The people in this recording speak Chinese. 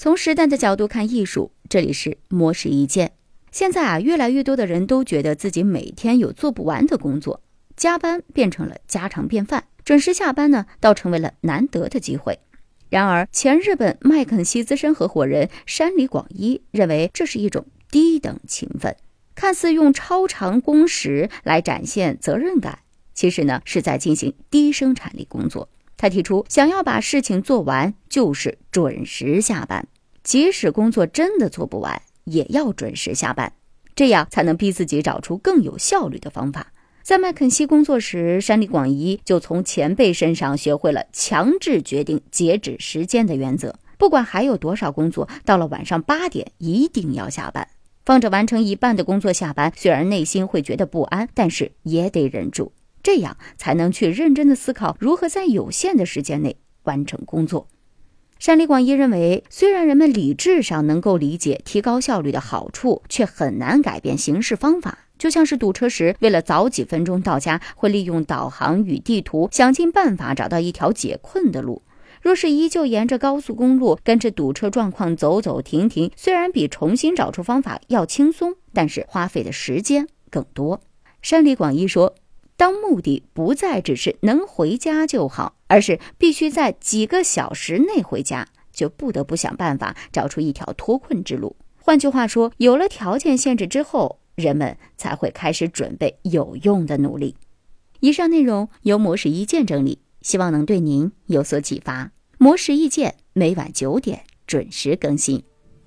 从时代的角度看艺术，这里是模式一见。现在啊，越来越多的人都觉得自己每天有做不完的工作，加班变成了家常便饭，准时下班呢，倒成为了难得的机会。然而，前日本麦肯锡资深合伙人山里广一认为，这是一种低等勤奋，看似用超长工时来展现责任感，其实呢是在进行低生产力工作。他提出，想要把事情做完，就是准时下班，即使工作真的做不完，也要准时下班，这样才能逼自己找出更有效率的方法。在麦肯锡工作时，山里广一就从前辈身上学会了强制决定截止时间的原则。不管还有多少工作，到了晚上八点一定要下班。放着完成一半的工作下班，虽然内心会觉得不安，但是也得忍住。这样才能去认真的思考如何在有限的时间内完成工作。山里广一认为，虽然人们理智上能够理解提高效率的好处，却很难改变行事方法。就像是堵车时，为了早几分钟到家，会利用导航与地图想尽办法找到一条解困的路。若是依旧沿着高速公路跟着堵车状况走走停停，虽然比重新找出方法要轻松，但是花费的时间更多。山里广一说。当目的不再只是能回家就好，而是必须在几个小时内回家，就不得不想办法找出一条脱困之路。换句话说，有了条件限制之后，人们才会开始准备有用的努力。以上内容由模式意见整理，希望能对您有所启发。模式意见每晚九点准时更新。